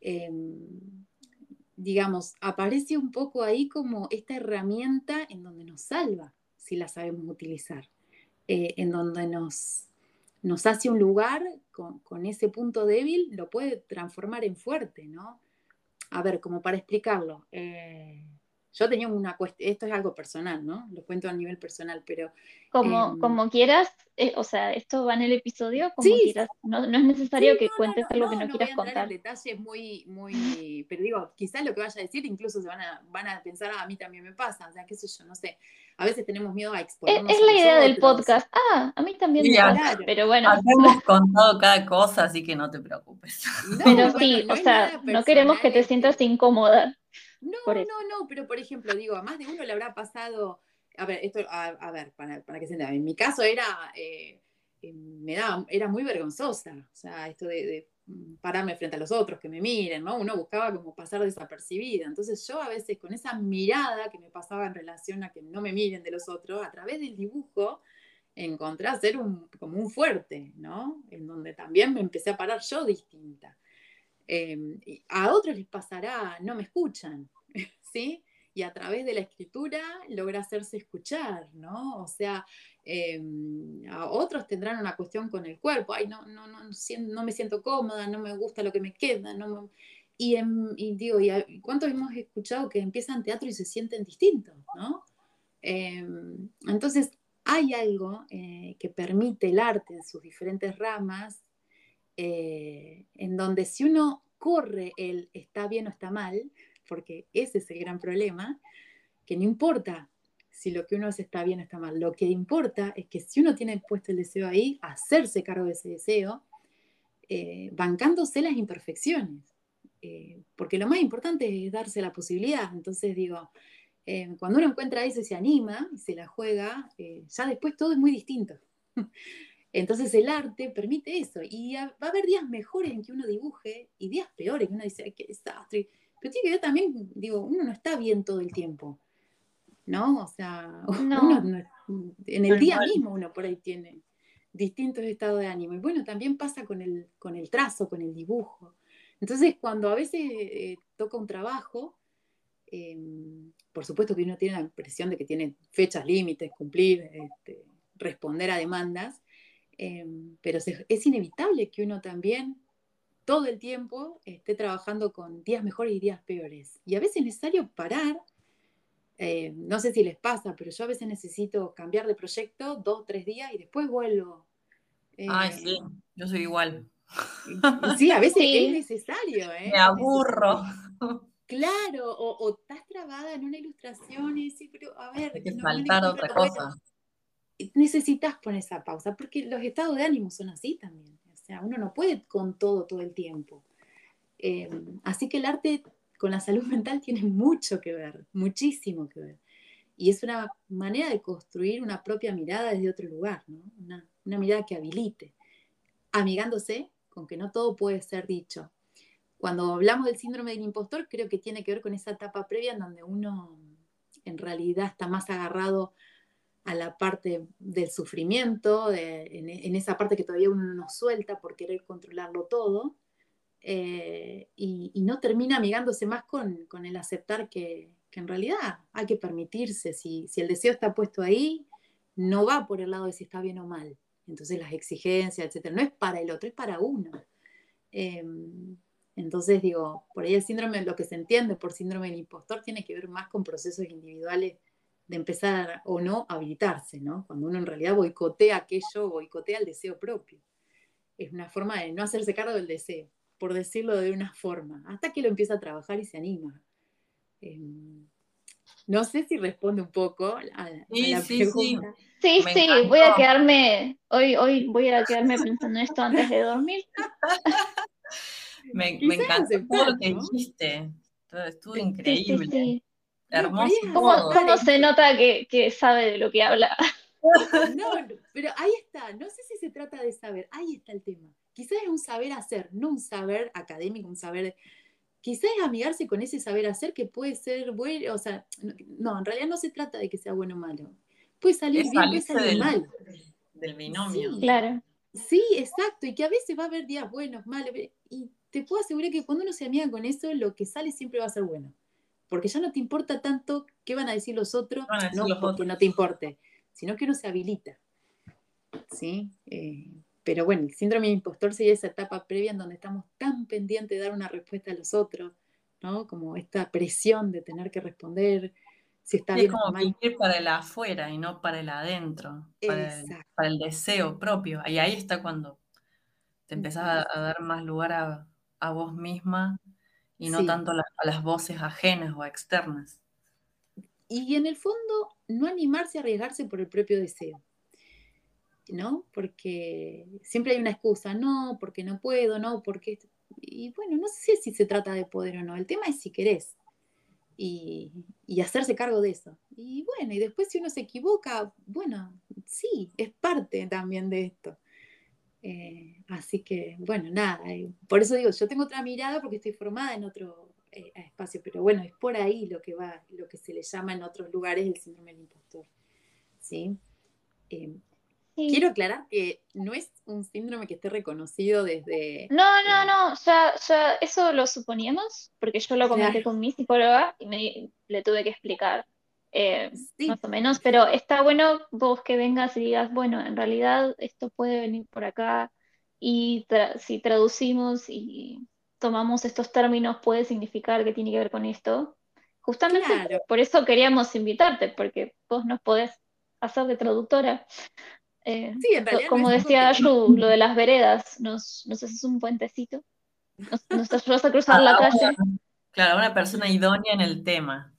Em, digamos, aparece un poco ahí como esta herramienta en donde nos salva, si la sabemos utilizar, eh, en donde nos, nos hace un lugar con, ese punto débil, lo puede transformar en fuerte, ¿no? A ver, como para explicarlo, eh, yo tenía una cuestión, esto es algo personal, ¿no? Lo cuento a nivel personal, pero... Como, em, como quieras, eh, o sea, esto va en el episodio, como Sí, quieras. No, no es necesario Sí, que no, cuentes no, algo que no, quieras voy a contar. detalles muy, muy, pero digo, quizás lo que vaya a decir incluso se van a, van a pensar, "Ah, a mí también me pasa, o sea, qué sé yo, no sé. A veces tenemos miedo a Es, exponernos es a la idea del podcast. Ah, a mí también Sí, me pasa, Claro. pero bueno. Hemos [laughs] contado cada cosa, así que no te preocupes. No, Pero bueno, sí, no o es sea, no queremos que te este, sientas incómoda. No, no, no, pero por ejemplo, digo, a más de uno le habrá pasado, a ver, esto, a, a ver, para, para que se entienda, en mi caso era, eh, eh, me daba, era muy vergonzosa, o sea, esto de, de, mm, pararme frente a los otros, que me miren, ¿no? Uno buscaba como pasar desapercibida, entonces yo a veces con esa mirada que me pasaba en relación a que no me miren de los otros, a través del dibujo, encontré a ser un, como un fuerte, ¿no? En donde también me empecé a parar yo distinta. Y a otros les pasará, no me escuchan, [laughs] ¿sí? Y a través de la escritura logra hacerse escuchar, ¿no? O sea, eh, a otros tendrán una cuestión con el cuerpo, ay, no, no, no, no me siento cómoda, no me gusta lo que me queda, no me- Y, en- y digo, ¿y hemos escuchado que empiezan teatro y se sienten distintos, ¿no? Entonces, hay algo eh, que permite el arte en sus diferentes ramas eh, en donde si uno corre el está bien o está mal, porque ese es el gran problema, que no importa si lo que uno hace está bien o está mal, lo que importa es que si uno tiene puesto el deseo ahí, hacerse cargo de ese deseo, eh, bancándose las imperfecciones, Eh, porque lo más importante es darse la posibilidad, entonces digo, cuando uno encuentra eso y se anima y se la juega, ya después todo es muy distinto. [laughs] Entonces el arte permite eso. Y a- va a haber días mejores en que uno dibuje y días peores, que uno dice, "Ay, qué desastre. Pero tiene que ver también, digo, uno no está bien todo el tiempo. ¿No? O sea, [laughs] No. uno no- en el día mismo uno por ahí tiene distintos estados de ánimo. Y bueno, también pasa con el, con el trazo, con el dibujo. Entonces, cuando a veces eh, toca un trabajo, eh, por supuesto que uno tiene la impresión de que tiene fechas límites, cumplir, este, responder a demandas, eh, pero se- es inevitable que uno también todo el tiempo esté trabajando con días mejores y días peores. Y a veces es necesario parar, eh, no sé si les pasa, pero yo a veces necesito cambiar de proyecto dos, tres días y después vuelvo. Eh, Ay, sí, yo soy igual. Sí, a veces Sí. es necesario. ¿eh? Me aburro. Claro, o, o estás trabada en una ilustración y decís, pero a ver, Hay que no- saltar otra cosa. Bueno. Necesitas poner esa pausa, porque los estados de ánimo son así también. O sea, uno no puede con todo todo el tiempo. Eh, así que el arte con la salud [laughs] mental tiene mucho que ver, muchísimo que ver. Y es una manera de construir una propia mirada desde otro lugar, ¿no? Una, una mirada que habilite, amigándose con que no todo puede ser dicho. Cuando hablamos del síndrome del impostor, creo que tiene que ver con esa etapa previa en donde uno en realidad está más agarrado a la parte del sufrimiento, en, esa parte que todavía uno no suelta por querer controlarlo todo, eh, y, no termina amigándose más con, el aceptar que, en realidad hay que permitirse, si, si el deseo está puesto ahí, no va por el lado de si está bien o mal. Entonces las exigencias, etcétera, no es para el otro, es para uno. Eh, entonces digo, por ahí el síndrome, lo que se entiende por síndrome del impostor tiene que ver más con procesos individuales de empezar o no a habilitarse, ¿no? Cuando uno en realidad boicotea aquello, boicotea el deseo propio. Es una forma de no hacerse cargo del deseo, por decirlo de una forma, hasta que lo empieza a trabajar y se anima. Eh, no sé si responde un poco a, a Sí, la sí, sí. pregunta. Sí, sí, encantó. voy a quedarme, hoy, hoy voy a quedarme pensando en esto antes de dormir. [laughs] Me, me encantó todo lo que ¿no? dijiste. Todo estuvo Sí, sí, Sí, sí, increíble. Hermoso. ¿Cómo, cómo se nota que, que sabe de lo que habla? No, pero ahí está, no sé si se trata de saber, ahí está el tema. Quizás es un saber hacer, no un saber académico, un saber, quizás es amigarse con ese saber hacer que puede ser bueno, o sea, no, en realidad no se trata de que sea bueno o malo. Puede salir Es bien, puede salir del, mal. del binomio. Sí. Claro. Sí, exacto, y que a veces va a haber días buenos, malos, y te puedo asegurar que cuando uno se amiga con eso, lo que sale siempre va a ser bueno. Porque ya no te importa tanto qué van a decir los otros, a decir no los porque otros. no te importe, sino que uno se habilita. ¿Sí? Eh, pero bueno, el síndrome de impostor sería esa etapa previa en donde estamos tan pendientes de dar una respuesta a los otros, ¿no? Como esta presión de tener que responder, si está Sí, bien es como vivir para el afuera y no para el adentro, para el, para el deseo propio. Y ahí está cuando te empezás a, a dar más lugar a, a vos misma y no Sí. tanto la- a las voces ajenas o externas. Y en el fondo, no animarse a arriesgarse por el propio deseo. ¿No? Porque siempre hay una excusa, no, porque no puedo, no, porque... Y bueno, no sé si se trata de poder o no, el tema es si querés. Y, y hacerse cargo de eso. Y bueno, y después si uno se equivoca, bueno, sí, es parte también de esto. Eh, así que, bueno, nada, eh, por eso digo, yo tengo otra mirada porque estoy formada en otro eh, espacio, pero bueno, es por ahí lo que va, lo que se le llama en otros lugares el síndrome del impostor. ¿sí? Sí. quiero aclarar que no es un síndrome que esté reconocido desde... No, no, no, ya, ya eso lo suponíamos, porque yo lo comenté Claro. con mi psicóloga y me, le tuve que explicar eh, Sí. más o menos, pero está bueno vos que vengas y digas, bueno, en realidad esto puede venir por acá y tra- si traducimos y tomamos estos términos puede significar que tiene que ver con esto. Justamente Claro. por eso queríamos invitarte, porque vos nos podés hacer de traductora. Eh, Sí, en realidad como decía que- Ayu, lo de las veredas, nos, nos haces un puentecito, nos, nos ayudas a cruzar la Ah, calle. Claro, una persona idónea en el tema.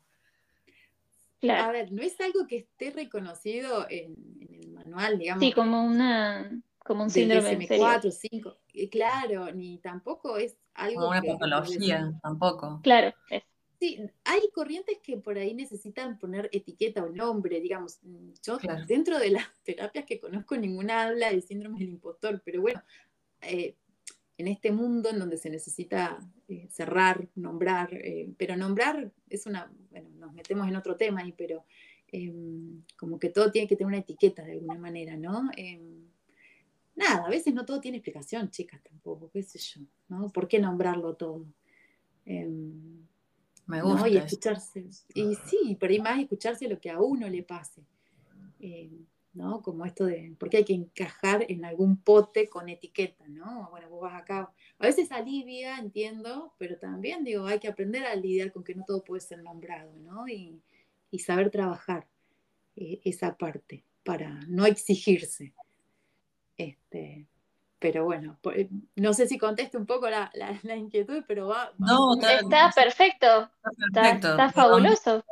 A ver, no es algo que esté reconocido en, en el manual, digamos. sí, como una, como un síndrome serio. DSM-4, 5, eh, claro, ni tampoco es algo Como una que- patología, tampoco. Claro, es- Sí, hay corrientes que por ahí necesitan poner etiqueta o nombre, digamos. Mm, Yo Claro. dentro de las [laughs] terapias que conozco ninguna habla del síndrome del impostor, pero bueno, eh, en este mundo en donde se necesita eh, cerrar, nombrar, eh, pero nombrar es una, bueno, nos metemos en otro tema ahí, pero em, como que todo tiene que tener una etiqueta de alguna manera, ¿no? Nada, a veces no todo tiene explicación, chicas, tampoco, qué sé yo, ¿no? ¿Por qué nombrarlo todo? Me ¿no? gusta. Y escucharse. Y sí, pero hay más escucharse lo que a uno le pase. ¿No? Como esto de, porque hay que encajar en algún pote con etiqueta, ¿no? Bueno, vos vas acá. A veces alivia, entiendo, pero también digo, hay que aprender a lidiar con que no todo puede ser nombrado, ¿no? Y, y saber trabajar eh, esa parte para no exigirse. Este, pero bueno, eh, no sé si conteste un poco la, la- la inquietud, pero va. va No, está- está perfecto, está, Perfecto. está fabuloso.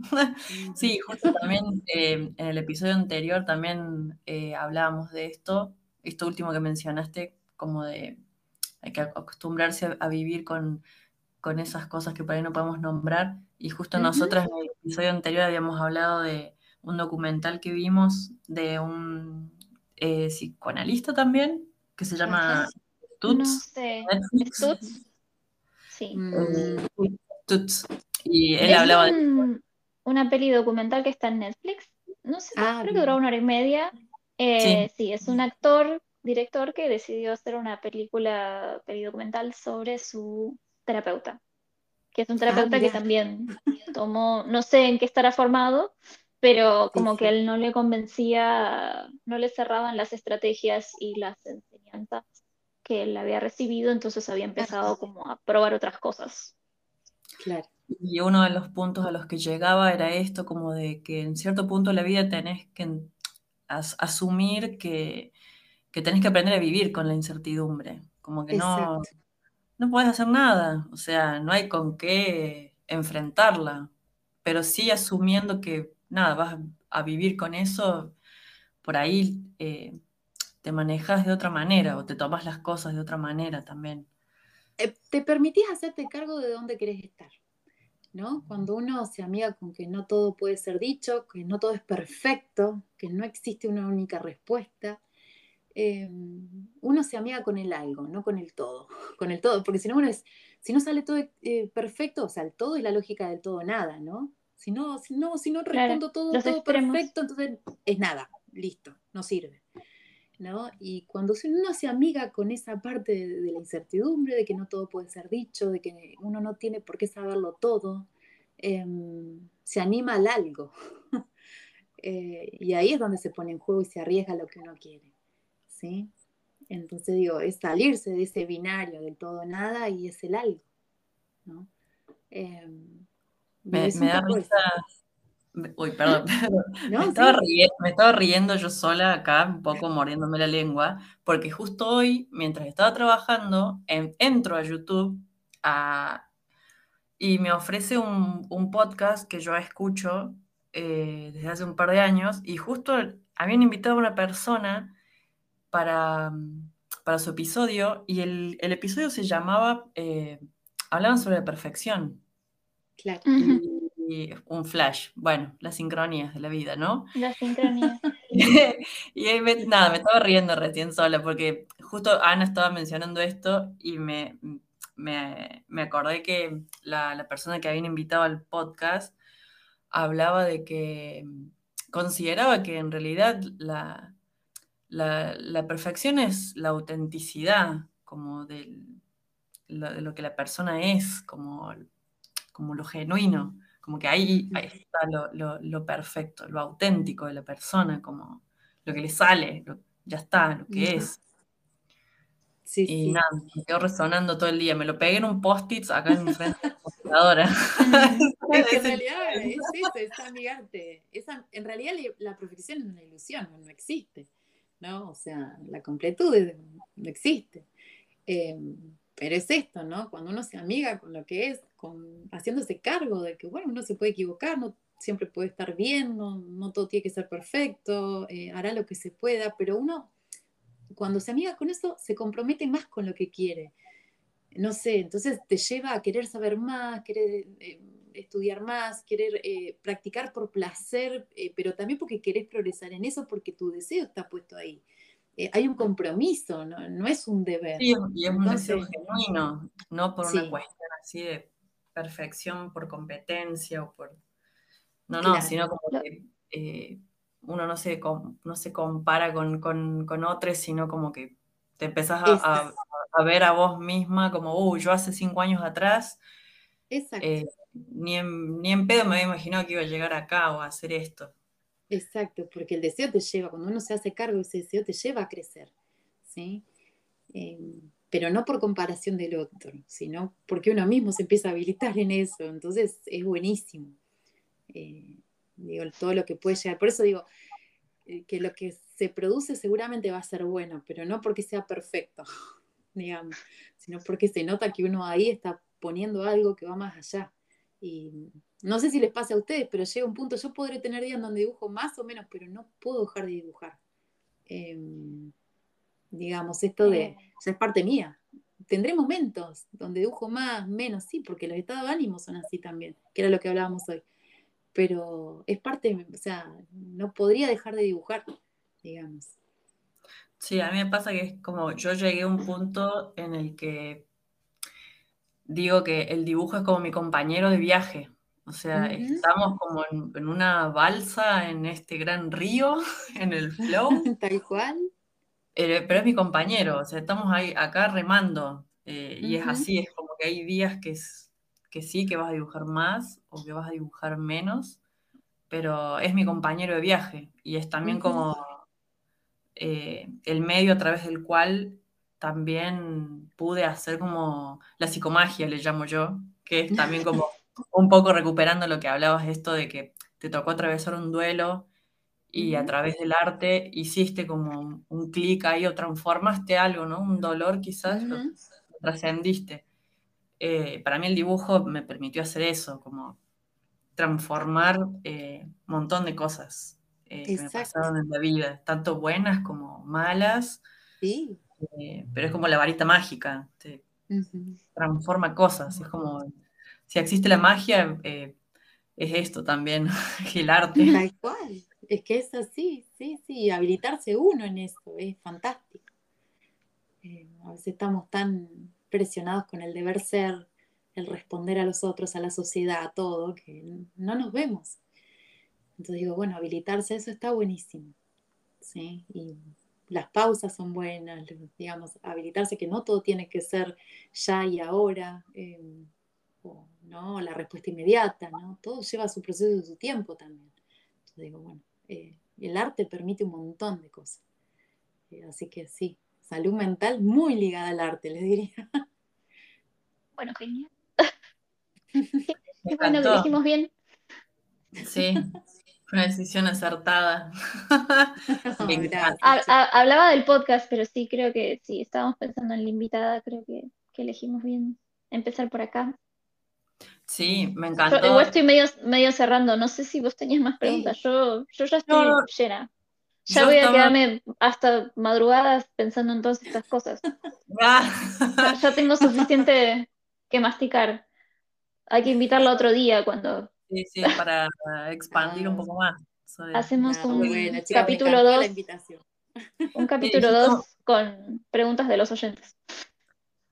[laughs] Sí, justo también eh, en el episodio anterior también eh, hablábamos de esto, esto último que mencionaste, como de hay que acostumbrarse a, a vivir con, con esas cosas que por ahí no podemos nombrar. Y justo nosotras en el episodio anterior habíamos hablado de un documental que vimos de un eh, psicoanalista también, que se llama Ajá. No Tuts, sé, Netflix. ¿Stutz? Sí. Mm, Tuts. Y él Es hablaba de una peli documental que está en Netflix. No sé, Ah, creo que duró una hora y media. Eh, sí. es un actor, director que decidió hacer una película, peli documental sobre su terapeuta, que es un terapeuta que también tomó, no sé en qué estará formado, pero como sí. que él no le convencía, no le cerraban las estrategias y las enseñanzas que él había recibido, entonces había empezado como a probar otras cosas. claro. Y uno de los puntos a los que llegaba era esto, como de que en cierto punto de la vida tenés que as- asumir que, que tenés que aprender a vivir con la incertidumbre, como que no, Exacto. no podés hacer nada, o sea, no hay con qué enfrentarla, pero sí asumiendo que nada, vas a vivir con eso, por ahí eh, te manejas de otra manera o te tomas las cosas de otra manera también. Eh, te permitís hacerte cargo de dónde querés estar, ¿no? Cuando uno se amiga con que no todo puede ser dicho, que no todo es perfecto, que no existe una única respuesta, eh, uno se amiga con el algo, no con el todo, [laughs] con el todo, porque si no, uno es, si no sale todo eh, perfecto, o sea, el todo es la lógica del todo nada, ¿no? Si no, si no, si no Claro, respondo todo, todo extremos. perfecto, entonces es nada, listo, no sirve. ¿No? Y cuando uno se amiga con esa parte de, de la incertidumbre, de que no todo puede ser dicho, de que uno no tiene por qué saberlo todo, eh, se anima al algo. [laughs] eh, y ahí es donde se pone en juego y se arriesga lo que uno quiere. ¿sí? Entonces digo, es salirse de ese binario del todo nada y es el algo. ¿no? Eh, Me, da risa, Uy, perdón. [laughs] [laughs] me, estaba riendo, yo sola acá, un poco mordiéndome la lengua, porque justo hoy, mientras estaba trabajando, entro a YouTube y me ofrece un, podcast que yo escucho eh, desde hace un par de años, y justo habían invitado a una persona para, para su episodio, y el, episodio se llamaba, eh, hablaban sobre la perfección. Claro un flash. Bueno, las sincronías de la vida, ¿no? Las sincronías. [laughs] y ahí nada, me estaba riendo recién sola porque justo Ana estaba mencionando esto y me, me, acordé que la, persona que habían invitado al podcast hablaba de que consideraba que en realidad la, la, perfección es la autenticidad como de lo que la persona es, como, como lo genuino como que ahí, está lo, perfecto, lo auténtico de la persona, como lo que le sale, ya está, lo que es. Sí, y nada, me quedó resonando todo el día. Me lo pegué en un post-it acá en frente de la [laughs] computadora. [laughs] [laughs] en realidad es eso, es amigarte. en realidad la perfección es una ilusión, no existe. ¿no? O sea, la completud no existe. Em, pero es esto, ¿no? Cuando uno se amiga con lo que es, con, haciéndose cargo de que, bueno, uno se puede equivocar, no siempre puede estar bien, no, todo tiene que ser perfecto, eh, hará lo que se pueda, pero uno, cuando se amiga con eso, se compromete más con lo que quiere. No sé, entonces te lleva a querer saber más, querer eh, estudiar más, querer eh, practicar por placer, pero también porque querés progresar en eso, porque tu deseo está puesto ahí. Hay un compromiso, ¿no? es un deber. Sí, y es un deseo genuino, no por una cuestión así de perfección por competencia o por... No, no, sino como que eh, uno no se, no se compara con, con, otros, sino como que te empezás a, ver a vos misma como, uh, yo hace cinco años atrás, eh, ni, en, ni en pedo me había imaginado que iba a llegar acá o a hacer esto. Exacto, porque el deseo te lleva, cuando uno se hace cargo, ese deseo te lleva a crecer, ¿sí? Em, pero no por comparación del otro, sino porque uno mismo se empieza a habilitar en eso, entonces es buenísimo. Eh, digo, todo lo que puede llegar, por eso digo eh, que lo que se produce seguramente va a ser bueno, pero no porque sea perfecto, [laughs] digamos, sino porque se nota que uno ahí está poniendo algo que va más allá. Y no sé si les pasa a ustedes, pero llega un punto, yo podré tener días donde dibujo más o menos, pero no puedo dejar de dibujar. Em, digamos, esto de, o sea, es parte mía. Tendré momentos donde dibujo más, menos, sí, porque los estados de ánimo son así también, que era lo que hablábamos hoy. Pero es parte, o sea, no podría dejar de dibujar, digamos. Sí, a mí me pasa que es como yo llegué a un punto en el que digo que el dibujo es como mi compañero de viaje. O sea, estamos como en, una balsa en este gran río, [laughs] en el flow. [laughs] Tal cual. Eh, pero es mi compañero, o sea, estamos ahí acá remando. Eh, y es así, es como que hay días que, es, que sí, que vas a dibujar más o que vas a dibujar menos, pero es mi compañero de viaje y es también como eh, el medio a través del cual también pude hacer como la psicomagia, le llamo yo, que es también como [laughs] un poco recuperando lo que hablabas, esto de que te tocó atravesar un duelo y a través del arte hiciste como un, clic ahí o transformaste algo, ¿no? Un dolor quizás, lo, trascendiste. Eh, para mí el dibujo me permitió hacer eso, como transformar un eh, montón de cosas eh, que me pasaron en la vida, tanto buenas como malas. Sí. Eh, pero es como la varita mágica, transforma cosas, es como, si existe la magia, eh, es esto también, [laughs] el arte. Tal cual, es que es así, sí, sí, habilitarse uno en eso, es fantástico. Eh, a veces estamos tan presionados con el deber ser, el responder a los otros, a la sociedad, a todo, que no nos vemos. Entonces digo, bueno, habilitarse eso está buenísimo. ¿sí? Y las pausas son buenas, digamos, habilitarse que no todo tiene que ser ya y ahora, em, o, ¿no? la respuesta inmediata, ¿no? todo lleva su proceso y su tiempo también. Entonces digo, bueno, eh, el arte permite un montón de cosas. Eh, así que sí, salud mental muy ligada al arte, les diría. [laughs] Bueno, genial. bueno, que dijimos bien. Sí, una decisión acertada. [laughs] hablaba del podcast, pero sí, creo que sí, estábamos pensando en la invitada, creo que, elegimos bien empezar por acá. Sí, me encantó. Yo estoy medio, medio cerrando, no sé si vos tenías más preguntas, yo, yo ya estoy llena. Ya voy a quedarme hasta madrugadas pensando en todas estas cosas. [laughs] Ah. ya, tengo suficiente que masticar. Hay que invitarla otro día cuando. Sí, sí, para expandir un poco más. Hacemos un capítulo 2. Un [laughs] capítulo 2 con preguntas de los oyentes.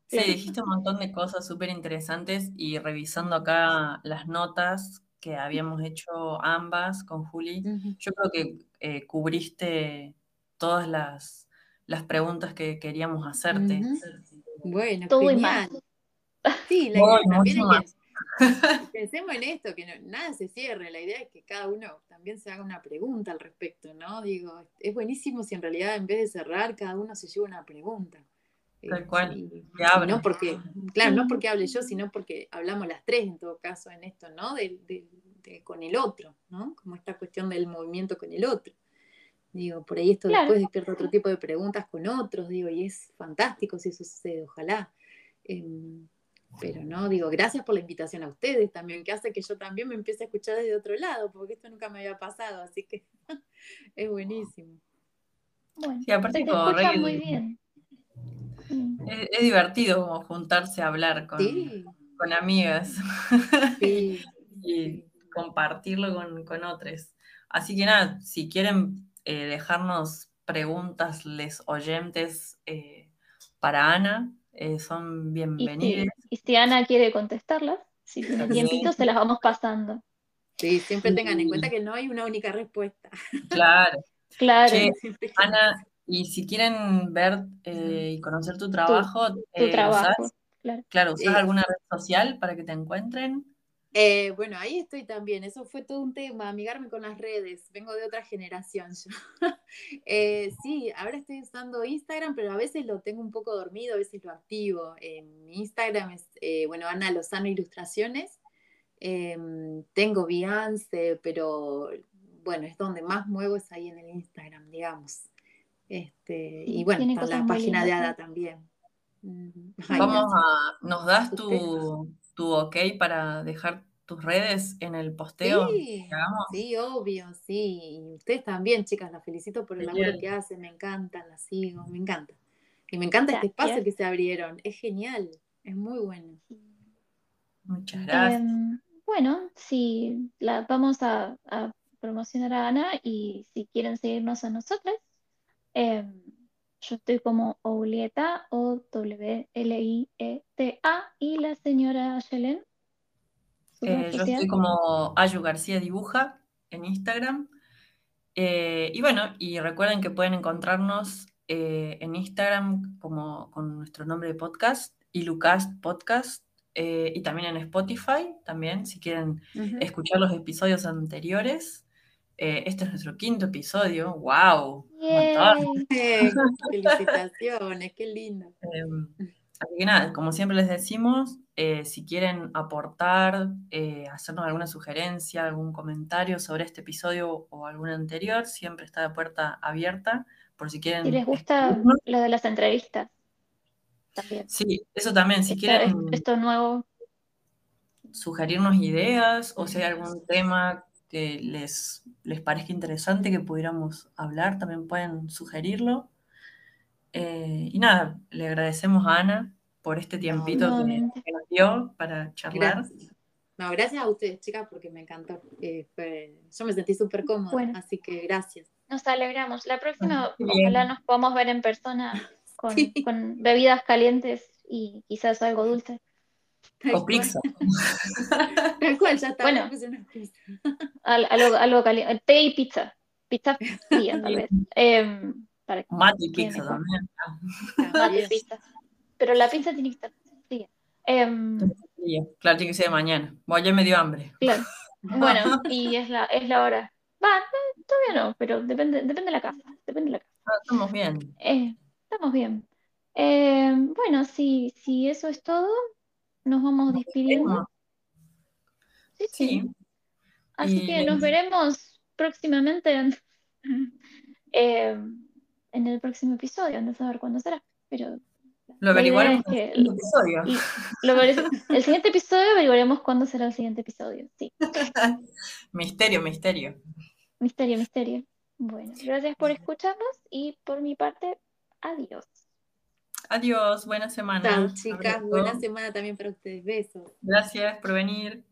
Sí, dijiste un montón de cosas súper interesantes y revisando acá las notas que habíamos hecho ambas con Juli, yo creo que eh, cubriste todas las, las, preguntas que queríamos hacerte. Bueno, Todo genial. Sí, la idea también es que pensemos en esto, que nada se cierre, la idea es que cada uno también se haga una pregunta al respecto, ¿no? Digo, es buenísimo si en realidad en vez de cerrar, cada uno se lleva una pregunta. Tal cual. no porque, claro, no porque hable yo, sino porque hablamos las tres en todo caso en esto, ¿no? De, con el otro, ¿no? Como esta cuestión del movimiento con el otro. Digo, por ahí esto después despierta otro tipo de preguntas con otros, digo, y es fantástico si eso sucede, ojalá. Em, pero no, digo, gracias por la invitación a ustedes también, que hace que yo también me empiece a escuchar desde otro lado, porque esto nunca me había pasado, así que [laughs] es buenísimo. Bueno, sí, aparte como muy bien. Es, divertido juntarse a hablar con, con amigas [laughs] y compartirlo con, otros. Así que nada, si quieren eh, dejarnos preguntas, les oyentes eh, para Ana, eh, son bienvenidas. Y si, Ana quiere contestarlas, si tiene tiempito, se las vamos pasando. Sí, siempre tengan en cuenta que no hay una única respuesta. Claro. Claro. Ana, y si quieren ver eh, y conocer tu trabajo, tu, eh, trabajo, claro. ¿usas alguna red social para que te encuentren? Eh, bueno, ahí estoy también. Eso fue todo un tema, amigarme con las redes. Vengo de otra generación yo. [laughs] sí, ahora estoy usando Instagram, pero a veces lo tengo un poco dormido, a veces lo activo. mi Instagram es, bueno, Ana Lozano Ilustraciones. Tengo Beyoncé, pero bueno, es donde más muevo es ahí en el Instagram, digamos. Este, y bueno, está la página de Ada también. Vamos a, ¿nos das tu, tu, ok para dejar tus redes en el posteo? Sí, obvio, sí. Y ustedes también, chicas, las felicito por el laburo que hacen, me encantan, las sigo, me encanta. Y me encanta este espacio que se abrieron, es genial, es muy bueno. Muchas gracias. Em, bueno, sí, la, vamos a, a promocionar a Ana y si quieren seguirnos a nosotras, Em, yo estoy como Oulieta, O-W-L-I-E-T-A, y la señora Yelen. Eh, yo estoy como Ayu García Dibuja en Instagram. Eh, y bueno, y recuerden que pueden encontrarnos eh, en Instagram como con nuestro nombre de podcast, y Lucas Podcast, y también en Spotify, también, si quieren escuchar los episodios anteriores. Eh, este es nuestro quinto episodio. ¡Wow! [laughs] Felicitaciones, qué lindo. Em, así que nada, como siempre les decimos, eh, si quieren aportar, eh, hacernos alguna sugerencia, algún comentario sobre este episodio o algún anterior, siempre está la puerta abierta. Por si quieren. Si les gusta lo de las entrevistas. También. Sí, eso también. Si quieren. Esto nuevo. Sugerirnos ideas o si hay algún tema que les, les parezca interesante que pudiéramos hablar, también pueden sugerirlo. Eh, y nada, le agradecemos a Ana por este tiempito que, nos dio para charlar. Gracias. No, gracias a ustedes, chicas, porque me encantó. Eh, yo me sentí súper cómoda, así que gracias. Nos alegramos. La próxima, ojalá nos podamos ver en persona [laughs] con, con bebidas calientes y quizás algo dulce. O pizza. [laughs] Tal cual, ya está. Bueno, algo, algo caliente. Té y pizza. Pizza fría, tal vez. [laughs] Eh, para Mate y pizza también. Mate y pizza. Pero la pizza tiene que estar fría. Eh, claro, tiene que ser de mañana. Bueno, ya me dio hambre. Claro. [laughs] Bueno, y es la, es la hora. Va, todavía no, pero depende, depende de la casa. Depende de la casa. Ah, estamos bien. Eh, estamos bien. Eh, bueno, si, si eso es todo, nos vamos despidiendo. Sí, Así Y- que nos veremos próximamente en, [laughs] eh, en el próximo episodio, no saber cuándo será, pero Lo averiguaremos en el episodio. lo veré- el siguiente episodio averiguaremos cuándo será el siguiente episodio. Sí, [laughs] Misterio, misterio. misterio, misterio. Bueno, gracias por escucharnos y por mi parte, adiós. Adiós, buena semana. Chao, chicas. Buena semana también para ustedes. Besos. Gracias por venir.